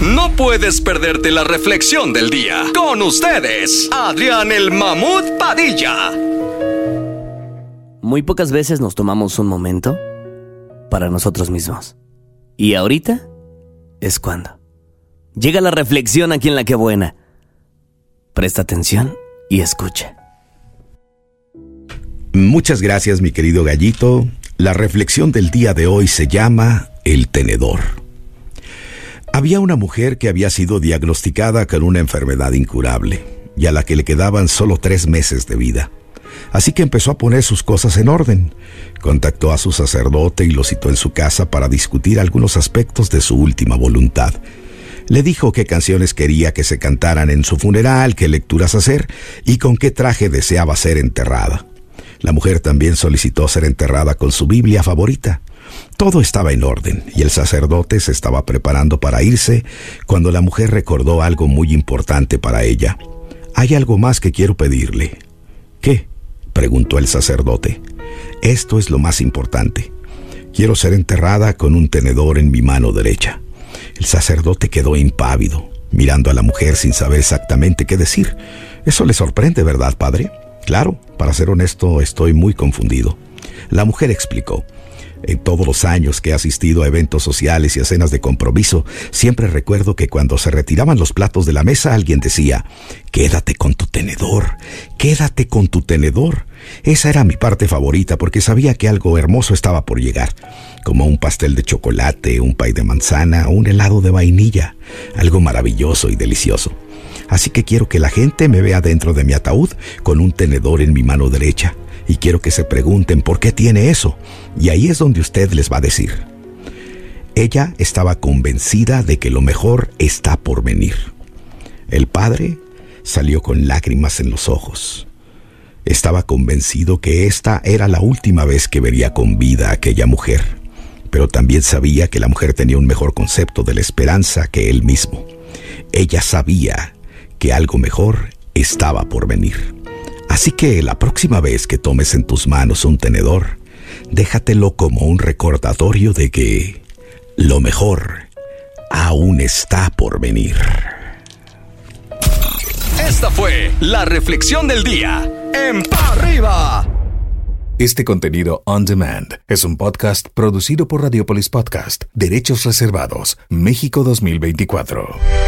No puedes perderte la reflexión del día. Con ustedes, Adrián el Mamut Padilla. Muy pocas veces nos tomamos un momento para nosotros mismos. Y ahorita es cuando. Llega la reflexión aquí en la que buena. Presta atención y escucha. Muchas gracias mi querido gallito. La reflexión del día de hoy se llama El tenedor. Había una mujer que había sido diagnosticada con una enfermedad incurable y a la que le quedaban solo tres meses de vida. Así que empezó a poner sus cosas en orden. Contactó a su sacerdote y lo citó en su casa para discutir algunos aspectos de su última voluntad. Le dijo qué canciones quería que se cantaran en su funeral, qué lecturas hacer y con qué traje deseaba ser enterrada. La mujer también solicitó ser enterrada con su Biblia favorita. Todo estaba en orden y el sacerdote se estaba preparando para irse cuando la mujer recordó algo muy importante para ella. Hay algo más que quiero pedirle. ¿Qué? preguntó el sacerdote. Esto es lo más importante. Quiero ser enterrada con un tenedor en mi mano derecha. El sacerdote quedó impávido, mirando a la mujer sin saber exactamente qué decir. Eso le sorprende, ¿verdad, padre? Claro, para ser honesto, estoy muy confundido. La mujer explicó. En todos los años que he asistido a eventos sociales y a cenas de compromiso, siempre recuerdo que cuando se retiraban los platos de la mesa alguien decía, quédate con tu tenedor, quédate con tu tenedor. Esa era mi parte favorita porque sabía que algo hermoso estaba por llegar, como un pastel de chocolate, un pay de manzana un helado de vainilla, algo maravilloso y delicioso. Así que quiero que la gente me vea dentro de mi ataúd con un tenedor en mi mano derecha y quiero que se pregunten por qué tiene eso. Y ahí es donde usted les va a decir. Ella estaba convencida de que lo mejor está por venir. El padre salió con lágrimas en los ojos. Estaba convencido que esta era la última vez que vería con vida a aquella mujer, pero también sabía que la mujer tenía un mejor concepto de la esperanza que él mismo. Ella sabía que algo mejor estaba por venir. Así que la próxima vez que tomes en tus manos un tenedor, déjatelo como un recordatorio de que lo mejor aún está por venir. Esta fue la reflexión del día en Pa' Arriba. Este contenido on demand es un podcast producido por Radiopolis Podcast, Derechos Reservados, México 2024.